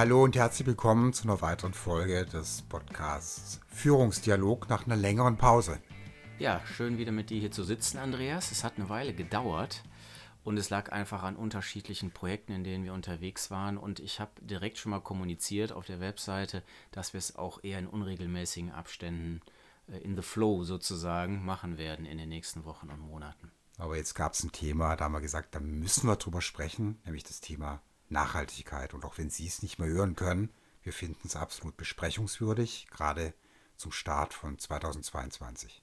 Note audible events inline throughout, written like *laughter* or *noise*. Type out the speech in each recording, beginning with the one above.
hallo und herzlich willkommen zu einer weiteren Folge des Podcasts Führungsdialog nach einer längeren Pause. Ja, schön wieder mit dir hier zu sitzen, Andreas. Es hat eine Weile gedauert und es lag einfach an unterschiedlichen Projekten, in denen wir unterwegs waren. Und ich habe direkt schon mal kommuniziert auf der Webseite, dass wir es auch eher in unregelmäßigen Abständen äh, in the flow sozusagen machen werden in den nächsten Wochen und Monaten. Aber jetzt gab es ein Thema, da haben wir gesagt, da müssen wir drüber sprechen, nämlich das Thema Nachhaltigkeit. Und auch wenn Sie es nicht mehr hören können, wir finden es absolut besprechungswürdig, gerade zum Start von 2022.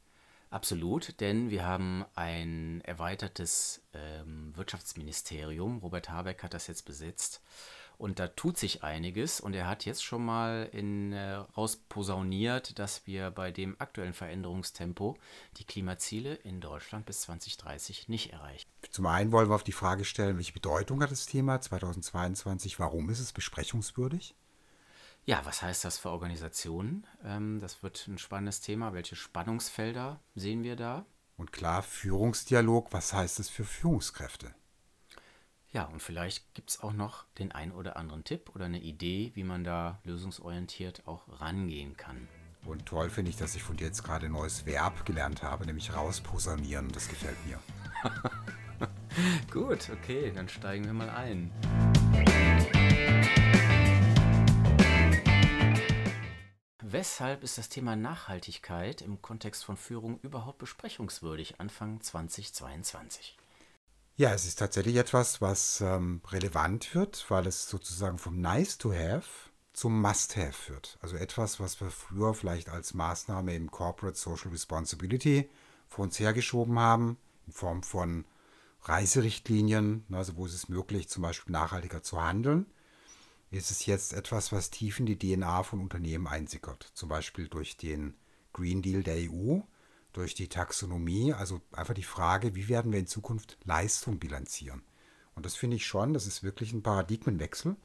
Absolut, denn wir haben ein erweitertes ähm, Wirtschaftsministerium. Robert Habeck hat das jetzt besetzt. Und da tut sich einiges. Und er hat jetzt schon mal in, äh, rausposauniert, dass wir bei dem aktuellen Veränderungstempo die Klimaziele in Deutschland bis 2030 nicht erreichen. Zum einen wollen wir auf die Frage stellen, welche Bedeutung hat das Thema 2022? Warum ist es besprechungswürdig? Ja, was heißt das für Organisationen? Ähm, das wird ein spannendes Thema. Welche Spannungsfelder sehen wir da? Und klar, Führungsdialog, was heißt es für Führungskräfte? Ja, und vielleicht gibt es auch noch den einen oder anderen Tipp oder eine Idee, wie man da lösungsorientiert auch rangehen kann. Und toll finde ich, dass ich von dir jetzt gerade ein neues Verb gelernt habe, nämlich rausposanieren. Das gefällt mir. *laughs* *laughs* Gut, okay, dann steigen wir mal ein. Weshalb ist das Thema Nachhaltigkeit im Kontext von Führung überhaupt besprechungswürdig Anfang 2022? Ja, es ist tatsächlich etwas, was ähm, relevant wird, weil es sozusagen vom Nice to Have zum Must Have wird. Also etwas, was wir früher vielleicht als Maßnahme im Corporate Social Responsibility vor uns hergeschoben haben, in Form von Reiserichtlinien, also wo ist es möglich, zum Beispiel nachhaltiger zu handeln ist es jetzt etwas, was tief in die DNA von Unternehmen einsickert. Zum Beispiel durch den Green Deal der EU, durch die Taxonomie, also einfach die Frage, wie werden wir in Zukunft Leistung bilanzieren. Und das finde ich schon, das ist wirklich ein Paradigmenwechsel,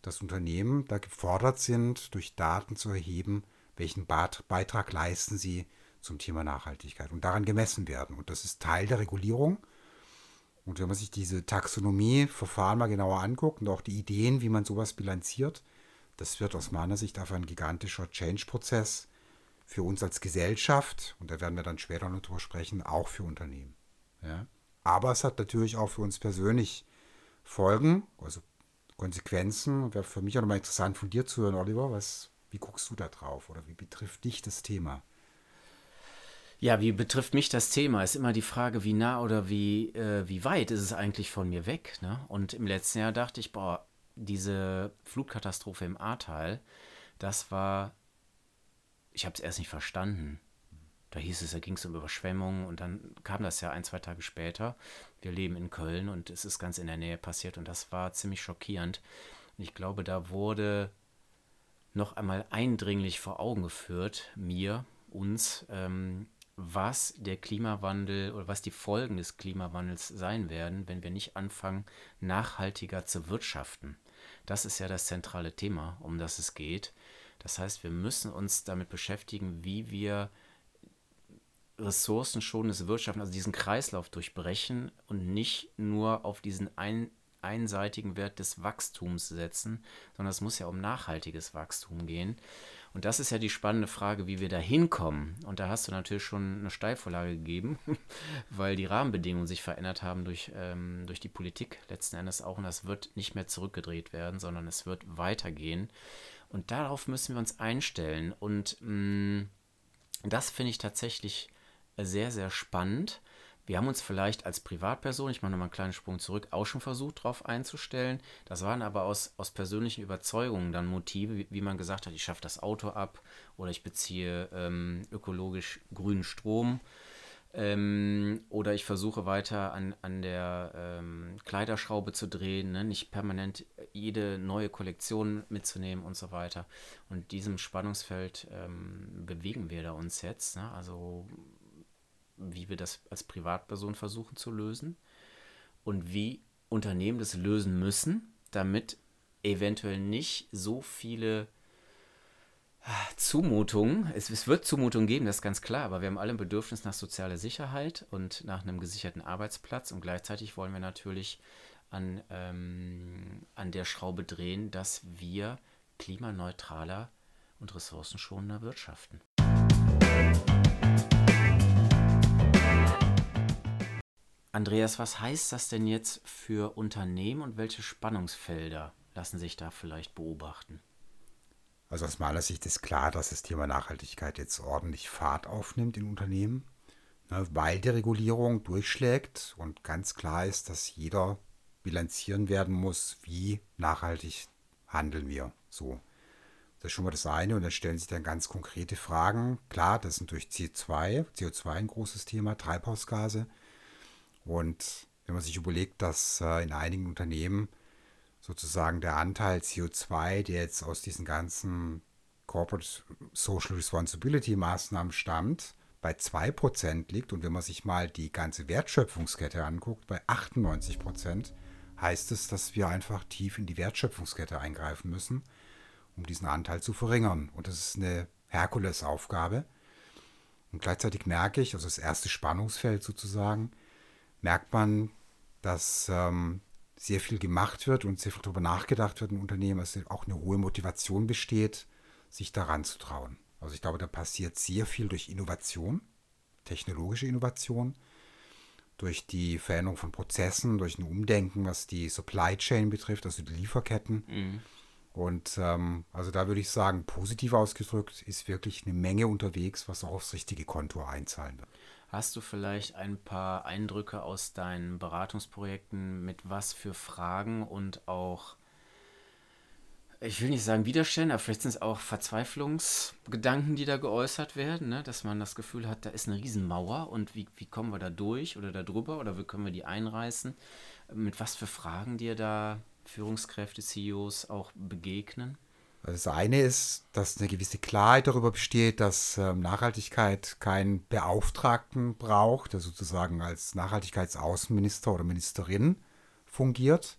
dass Unternehmen da gefordert sind, durch Daten zu erheben, welchen Beitrag leisten sie zum Thema Nachhaltigkeit und daran gemessen werden. Und das ist Teil der Regulierung und wenn man sich diese Taxonomie-Verfahren mal genauer anguckt und auch die Ideen, wie man sowas bilanziert, das wird aus meiner Sicht einfach ein gigantischer Change-Prozess für uns als Gesellschaft, und da werden wir dann später noch drüber sprechen, auch für Unternehmen. Ja? Aber es hat natürlich auch für uns persönlich Folgen, also Konsequenzen. Wäre für mich auch nochmal interessant von dir zu hören, Oliver. Was, wie guckst du da drauf oder wie betrifft dich das Thema? Ja, wie betrifft mich das Thema? Ist immer die Frage, wie nah oder wie, äh, wie weit ist es eigentlich von mir weg? Ne? Und im letzten Jahr dachte ich, boah, diese Flutkatastrophe im Ahrtal, das war, ich habe es erst nicht verstanden. Da hieß es, da ging es um Überschwemmungen und dann kam das ja ein, zwei Tage später. Wir leben in Köln und es ist ganz in der Nähe passiert und das war ziemlich schockierend. Und ich glaube, da wurde noch einmal eindringlich vor Augen geführt, mir, uns, ähm, was der Klimawandel oder was die Folgen des Klimawandels sein werden, wenn wir nicht anfangen, nachhaltiger zu wirtschaften. Das ist ja das zentrale Thema, um das es geht. Das heißt, wir müssen uns damit beschäftigen, wie wir ressourcenschonendes Wirtschaften, also diesen Kreislauf durchbrechen und nicht nur auf diesen ein, einseitigen Wert des Wachstums setzen, sondern es muss ja um nachhaltiges Wachstum gehen. Und das ist ja die spannende Frage, wie wir da hinkommen. Und da hast du natürlich schon eine Steilvorlage gegeben, *laughs* weil die Rahmenbedingungen sich verändert haben durch, ähm, durch die Politik letzten Endes auch. Und das wird nicht mehr zurückgedreht werden, sondern es wird weitergehen. Und darauf müssen wir uns einstellen. Und mh, mm, das finde ich tatsächlich sehr, sehr spannend. Wir haben uns vielleicht als Privatperson, ich mache nochmal einen kleinen Sprung zurück, auch schon versucht, darauf einzustellen. Das waren aber aus, aus persönlichen Überzeugungen dann Motive, wie, wie man gesagt hat, ich schaffe das Auto ab oder ich beziehe ähm, ökologisch grünen Strom. Ähm, oder ich versuche weiter an, an der ähm, Kleiderschraube zu drehen, ne? nicht permanent jede neue Kollektion mitzunehmen und so weiter. Und diesem Spannungsfeld ähm, bewegen wir da uns jetzt. Ne? Also wie wir das als Privatperson versuchen zu lösen und wie Unternehmen das lösen müssen, damit eventuell nicht so viele ah, Zumutungen, es, es, wird Zumutungen geben, das ist ganz klar, aber wir haben alle ein Bedürfnis nach sozialer Sicherheit und nach einem gesicherten Arbeitsplatz und gleichzeitig wollen wir natürlich an, ähm, an der Schraube drehen, dass wir klimaneutraler und ressourcenschonender wirtschaften. Andreas, was heißt das denn jetzt für Unternehmen und welche Spannungsfelder lassen sich da vielleicht beobachten? Also aus meiner Sicht ist klar, dass das Thema Nachhaltigkeit jetzt ordentlich Fahrt aufnimmt in Unternehmen, ne, weil die Regulierung durchschlägt und ganz klar ist, dass jeder bilanzieren werden muss, wie nachhaltig handeln wir so. Das ist schon mal das eine und dann stellen sich dann ganz konkrete Fragen. Klar, das sind durch CO2, CO2 ein großes Thema, Treibhausgase. Und wenn man sich überlegt, dass äh, in einigen Unternehmen sozusagen der Anteil CO2, der jetzt aus diesen ganzen Corporate Social Responsibility Maßnahmen stammt, bei 2% liegt und wenn man sich mal die ganze Wertschöpfungskette anguckt, bei 98%, heißt es, dass wir einfach tief in die Wertschöpfungskette eingreifen müssen, um diesen Anteil zu verringern. Und das ist eine Herkulesaufgabe. Und gleichzeitig merke ich, also das erste Spannungsfeld sozusagen, merkt man, dass ähm, sehr viel gemacht wird und sehr viel darüber nachgedacht wird im Unternehmen, dass auch eine hohe Motivation besteht, sich daran zu trauen. Also ich glaube, da passiert sehr viel durch Innovation, technologische Innovation, durch die Veränderung von Prozessen, durch ein Umdenken, was die Supply Chain betrifft, also die Lieferketten. Mhm. Und ähm, also da würde ich sagen, positiv ausgedrückt ist wirklich eine Menge unterwegs, was auch aufs richtige Konto einzahlen wird. Hast du vielleicht ein paar Eindrücke aus deinen Beratungsprojekten, mit was für Fragen und auch, ich will nicht sagen Widerstände, aber vielleicht sind es auch Verzweiflungsgedanken, die da geäußert werden, ne? dass man das Gefühl hat, da ist eine Riesenmauer und wie, wie kommen wir da durch oder da drüber oder wie können wir die einreißen? Mit was für Fragen dir da Führungskräfte, CEOs auch begegnen? Das eine ist, dass eine gewisse Klarheit darüber besteht, dass ähm, Nachhaltigkeit keinen Beauftragten braucht, der sozusagen als Nachhaltigkeitsaußenminister oder Ministerin fungiert,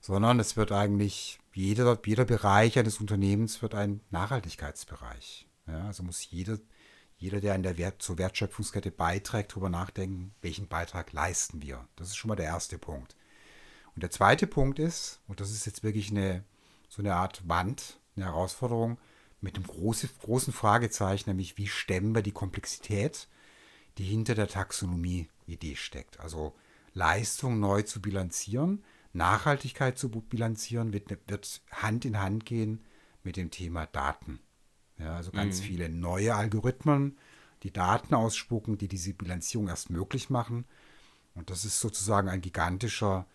sondern es wird eigentlich jeder, jeder Bereich eines Unternehmens wird ein Nachhaltigkeitsbereich. Ja, also muss jeder, jeder, der in der Wert, zur Wertschöpfungskette beiträgt, darüber nachdenken, welchen Beitrag leisten wir. Das ist schon mal der erste Punkt. Und der zweite Punkt ist, und das ist jetzt wirklich eine, so eine Art Wand, eine Herausforderung mit einem großen, großen Fragezeichen, nämlich wie stemmen wir die Komplexität, die hinter der Taxonomie-Idee steckt. Also Leistung neu zu bilanzieren, Nachhaltigkeit zu bilanzieren, wird, wird Hand in Hand gehen mit dem Thema Daten. Ja, also ganz mhm. viele neue Algorithmen, die Daten ausspucken, die diese Bilanzierung erst möglich machen. Und das ist sozusagen ein gigantischer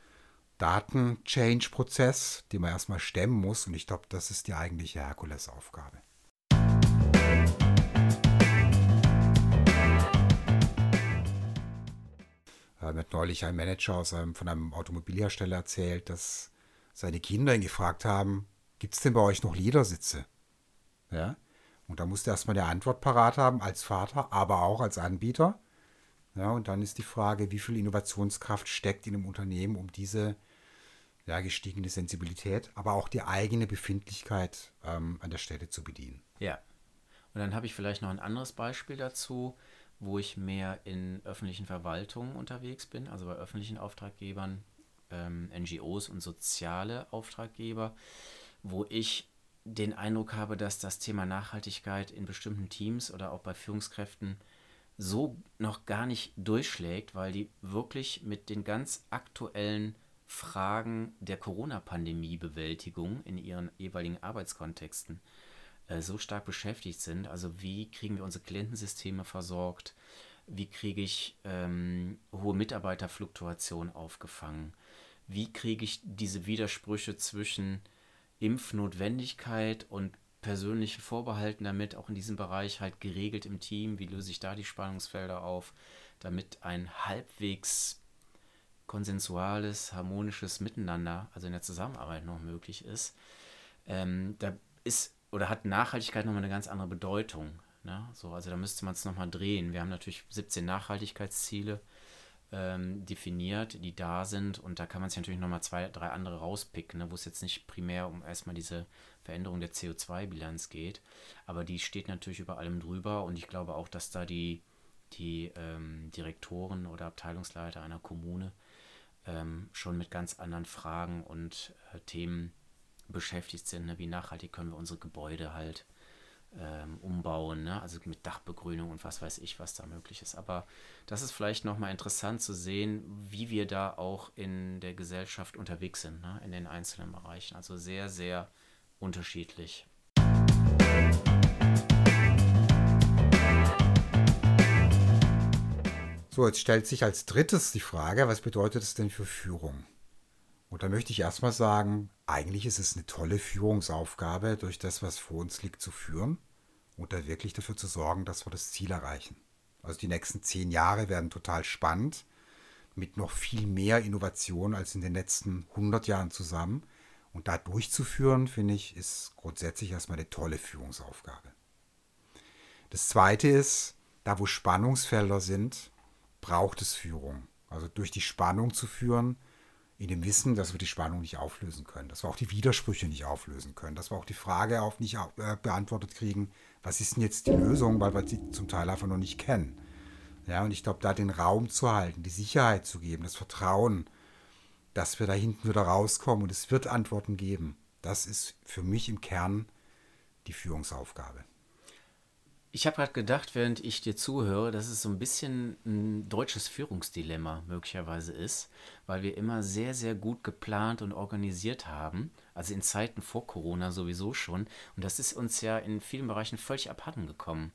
Daten-Change-Prozess, den man erstmal stemmen muss. Und ich glaube, das ist die eigentliche Herkulesaufgabe. Äh, mir hat neulich ein Manager aus einem, von einem Automobilhersteller erzählt, dass seine Kinder ihn gefragt haben, gibt es denn bei euch noch Ledersitze? Ja? Und da musste er erstmal eine Antwort parat haben als Vater, aber auch als Anbieter. Ja, und dann ist die Frage, wie viel Innovationskraft steckt in einem Unternehmen, um diese ja, gestiegene Sensibilität, aber auch die eigene Befindlichkeit ähm, an der Stelle zu bedienen. Ja. Und dann habe ich vielleicht noch ein anderes Beispiel dazu, wo ich mehr in öffentlichen Verwaltungen unterwegs bin, also bei öffentlichen Auftraggebern, ähm, NGOs und soziale Auftraggeber, wo ich den Eindruck habe, dass das Thema Nachhaltigkeit in bestimmten Teams oder auch bei Führungskräften so noch gar nicht durchschlägt, weil die wirklich mit den ganz aktuellen Fragen der Corona-Pandemie-Bewältigung in ihren jeweiligen Arbeitskontexten äh, so stark beschäftigt sind. Also wie kriegen wir unsere Klientensysteme versorgt? Wie kriege ich ähm, hohe Mitarbeiterfluktuation aufgefangen? Wie kriege ich diese Widersprüche zwischen Impfnotwendigkeit und persönlichen Vorbehalten damit auch in diesem Bereich halt geregelt im Team? Wie löse ich da die Spannungsfelder auf, damit ein halbwegs konsensuales, harmonisches Miteinander, also in der Zusammenarbeit noch möglich ist, ähm, da ist oder hat Nachhaltigkeit nochmal eine ganz andere Bedeutung. Ne? So, also da müsste man es nochmal drehen. Wir haben natürlich 17 Nachhaltigkeitsziele ähm, definiert, die da sind und da kann man sich natürlich nochmal zwei, drei andere rauspicken, ne? wo es jetzt nicht primär um erstmal diese Veränderung der CO2-Bilanz geht, aber die steht natürlich über allem drüber und ich glaube auch, dass da die, die ähm, Direktoren oder Abteilungsleiter einer Kommune ähm, schon mit ganz anderen Fragen und äh, Themen beschäftigt sind, ne? wie nachhaltig können wir unsere Gebäude halt ähm, umbauen, ne? also mit Dachbegrünung und was weiß ich, was da möglich ist. Aber das ist vielleicht nochmal interessant zu sehen, wie wir da auch in der Gesellschaft unterwegs sind, ne? in den einzelnen Bereichen. Also sehr, sehr unterschiedlich. So, jetzt stellt sich als drittes die Frage, was bedeutet es denn für Führung? Und da möchte ich erstmal sagen, eigentlich ist es eine tolle Führungsaufgabe, durch das, was vor uns liegt, zu führen und da wirklich dafür zu sorgen, dass wir das Ziel erreichen. Also die nächsten zehn Jahre werden total spannend, mit noch viel mehr Innovation als in den letzten 100 Jahren zusammen. Und da durchzuführen, finde ich, ist grundsätzlich erstmal eine tolle Führungsaufgabe. Das Zweite ist, da wo Spannungsfelder sind, braucht es Führung. Also durch die Spannung zu führen, in dem Wissen, dass wir die Spannung nicht auflösen können, dass wir auch die Widersprüche nicht auflösen können, dass wir auch die Frage auch nicht äh, beantwortet kriegen, was ist denn jetzt die Lösung, weil wir sie zum Teil einfach noch nicht kennen. Ja, und ich glaube, da den Raum zu halten, die Sicherheit zu geben, das Vertrauen, dass wir da hinten wieder rauskommen und es wird Antworten geben, das ist für mich im Kern die Führungsaufgabe. Ich habe gerade gedacht, während ich dir zuhöre, dass es so ein bisschen ein deutsches Führungsdilemma möglicherweise ist, weil wir immer sehr, sehr gut geplant und organisiert haben, also in Zeiten vor Corona sowieso schon. Und das ist uns ja in vielen Bereichen völlig abhanden gekommen.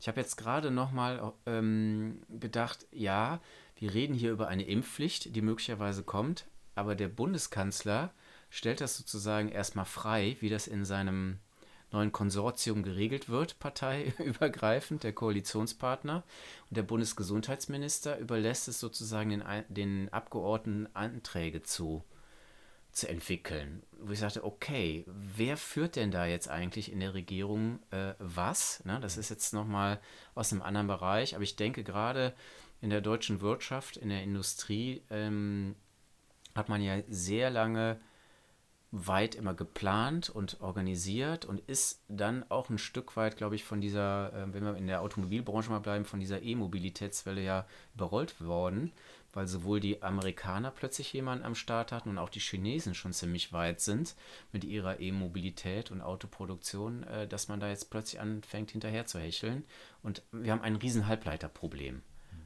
Ich habe jetzt gerade nochmal ähm, gedacht, ja, wir reden hier über eine Impfpflicht, die möglicherweise kommt, aber der Bundeskanzler stellt das sozusagen erstmal frei, wie das in seinem neuen Konsortium geregelt wird, parteiübergreifend, der Koalitionspartner. Und der Bundesgesundheitsminister überlässt es sozusagen den, den Abgeordneten Anträge zu, zu entwickeln. Wo ich sagte, okay, wer führt denn da jetzt eigentlich in der Regierung äh, was? Ne, das ist jetzt nochmal aus einem anderen Bereich, aber ich denke gerade in der deutschen Wirtschaft, in der Industrie, ähm, hat man ja sehr lange weit immer geplant und organisiert und ist dann auch ein Stück weit, glaube ich, von dieser, äh, wenn wir in der Automobilbranche mal bleiben, von dieser E-Mobilitätswelle ja überrollt worden, weil sowohl die Amerikaner plötzlich jemanden am Start hatten und auch die Chinesen schon ziemlich weit sind mit ihrer E-Mobilität und Autoproduktion, äh, dass man da jetzt plötzlich anfängt hinterher zu hecheln. Und wir haben ein riesen Halbleiterproblem, mhm.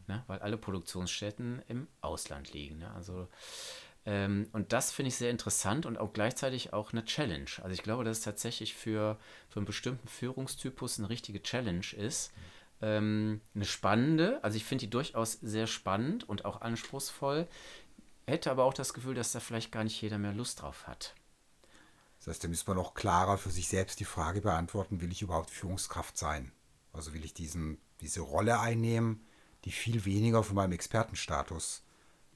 ne? weil alle Produktionsstätten im Ausland liegen. Ne? Also ähm, und das finde ich sehr interessant und auch gleichzeitig auch eine Challenge. Also ich glaube, dass es tatsächlich für, für einen bestimmten Führungstypus eine richtige Challenge ist. Ähm, eine spannende, also ich finde die durchaus sehr spannend und auch anspruchsvoll. Hätte aber auch das Gefühl, dass da vielleicht gar nicht jeder mehr Lust drauf hat. Das heißt, da müsste man noch klarer für sich selbst die Frage beantworten, will ich überhaupt Führungskraft sein? Also will ich diesen, diese Rolle einnehmen, die viel weniger von meinem Expertenstatus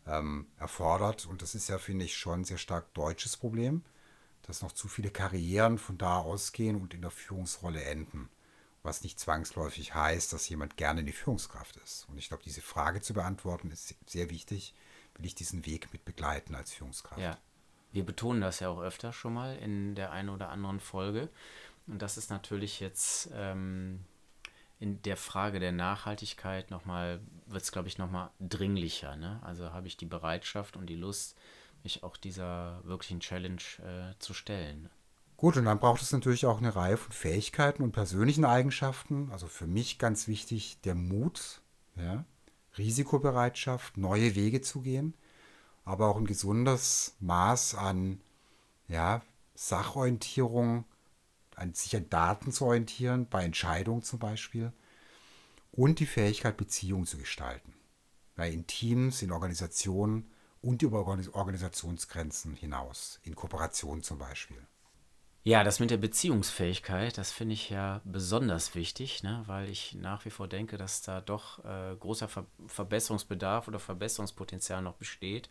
ähm, erfordert. Und das ist ja, finde ich, schon ein sehr stark deutsches Problem, dass noch zu viele Karrieren von da ausgehen und in der Führungsrolle enden. Was nicht zwangsläufig heißt, dass jemand gerne die Führungskraft ist. Und ich glaube, diese Frage zu beantworten ist sehr wichtig. Will ich diesen Weg mit begleiten als Führungskraft? Ja, wir betonen das ja auch öfter schon mal in der einen oder anderen Folge. Und das ist natürlich jetzt ähm, in der Frage der Nachhaltigkeit nochmal, wird es, glaube ich, nochmal dringlicher. Ne? Also habe ich die Bereitschaft und die Lust, mich auch dieser wirklichen Challenge äh, zu stellen. Gut, und dann braucht es natürlich auch eine Reihe von Fähigkeiten und persönlichen Eigenschaften. Also für mich ganz wichtig der Mut, ja? Risikobereitschaft, neue Wege zu gehen, aber auch ein gesundes Maß an ja, Sachorientierung, an sich an Daten zu orientieren, bei Entscheidungen zum Beispiel. Und die Fähigkeit, Beziehungen zu gestalten. Bei in Teams, in Organisationen und über Organisationsgrenzen hinaus, in Kooperation zum Beispiel. Ja, das mit der Beziehungsfähigkeit, das finde ich ja besonders wichtig, ne? weil ich nach wie vor denke, dass da doch äh, großer Ver Verbesserungsbedarf oder Verbesserungspotenzial noch besteht.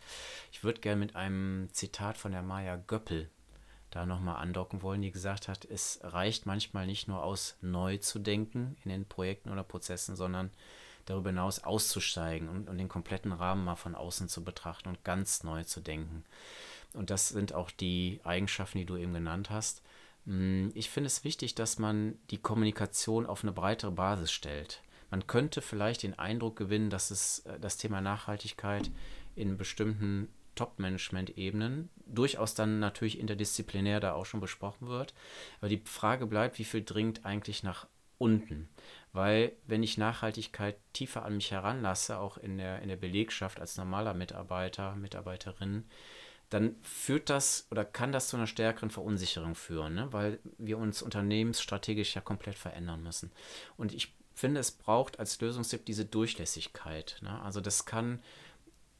Ich würde gerne mit einem Zitat von der Maya Göppel da nochmal andocken wollen, die gesagt hat, es reicht manchmal nicht nur aus, neu zu denken in den Projekten oder Prozessen, sondern darüber hinaus auszusteigen und, und den kompletten Rahmen mal von außen zu betrachten und ganz neu zu denken. Und das sind auch die Eigenschaften, die du eben genannt hast. Hm, ich finde es wichtig, dass man die Kommunikation auf eine breitere Basis stellt. Man könnte vielleicht den Eindruck gewinnen, dass es äh, das Thema Nachhaltigkeit in bestimmten Top-Management-Ebenen, durchaus dann natürlich interdisziplinär da auch schon besprochen wird. Aber die Frage bleibt, wie viel dringt eigentlich nach unten? Weil wenn ich Nachhaltigkeit tiefer an mich heranlasse, auch in der, in der Belegschaft als normaler Mitarbeiter, Mitarbeiterin, dann führt das oder kann das zu einer stärkeren Verunsicherung führen, ne? weil wir uns unternehmensstrategisch ja komplett verändern müssen. Und ich finde, es braucht als Lösungstipp diese Durchlässigkeit. Ne? Also das kann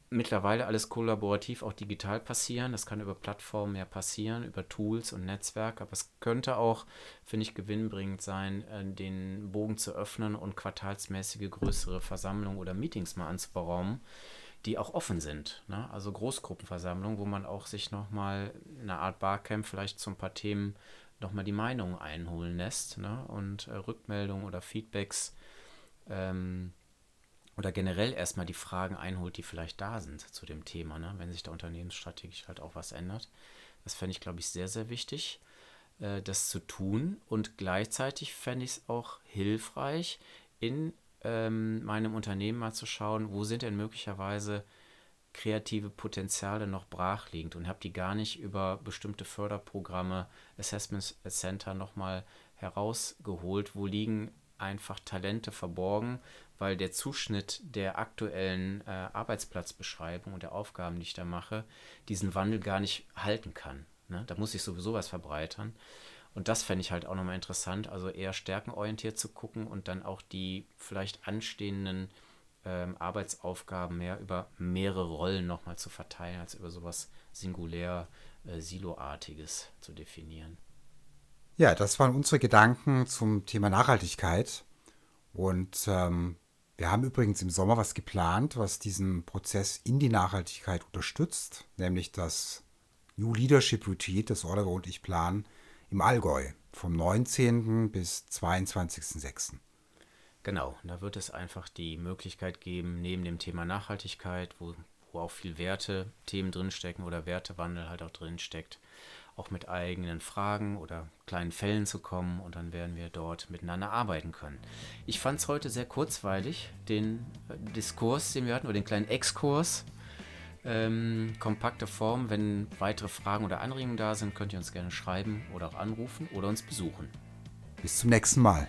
mittlerweile alles kollaborativ auch digital passieren. Das kann über Plattformen ja passieren, über Tools und Netzwerk. Aber es könnte auch, finde ich, gewinnbringend sein, äh, den Bogen zu öffnen und quartalsmäßige größere Versammlungen oder Meetings mal anzuberaumen die auch offen sind. Ne? Also Großgruppenversammlungen, wo man auch sich nochmal eine Art Barcamp vielleicht zu ein paar Themen nochmal die Meinung einholen lässt ne? und äh, Rückmeldungen oder Feedbacks ähm, oder generell erstmal die Fragen einholt, die vielleicht da sind zu dem Thema, ne? wenn sich da unternehmensstrategisch halt auch was ändert. Das fände ich, glaube ich, sehr, sehr wichtig, äh, das zu tun. Und gleichzeitig fände ich es auch hilfreich, in ähm, meinem Unternehmen mal zu schauen, wo sind denn möglicherweise kreative Potenziale noch brachliegend und habe die gar nicht über bestimmte Förderprogramme, Assessment Center nochmal herausgeholt, wo liegen einfach Talente verborgen, weil der Zuschnitt der aktuellen äh, Arbeitsplatzbeschreibung und der Aufgaben, die ich da mache, diesen Wandel gar nicht halten kann. Ne? Da muss ich sowieso was verbreitern. Und das fände ich halt auch nochmal interessant, also eher stärkenorientiert zu gucken und dann auch die vielleicht anstehenden ähm, Arbeitsaufgaben mehr über mehrere Rollen nochmal zu verteilen, als über sowas singulär äh, Siloartiges zu definieren. Ja, das waren unsere Gedanken zum Thema Nachhaltigkeit. Und ähm, wir haben übrigens im Sommer was geplant, was diesen Prozess in die Nachhaltigkeit unterstützt, nämlich das New Leadership Retreat, das Oliver und ich planen, im Allgäu vom 19. bis 22.06. Genau, da wird es einfach die Möglichkeit geben, neben dem Thema Nachhaltigkeit, wo, wo auch viel Werte, Themen drinstecken oder Wertewandel halt auch drinsteckt, auch mit eigenen Fragen oder kleinen Fällen zu kommen und dann werden wir dort miteinander arbeiten können. Ich fand es heute sehr kurzweilig, den äh, Diskurs, den wir hatten, oder den kleinen Exkurs ähm, kompakte Form. Wenn weitere Fragen oder Anregungen da sind, könnt ihr uns gerne schreiben oder auch anrufen oder uns besuchen. Bis zum nächsten Mal.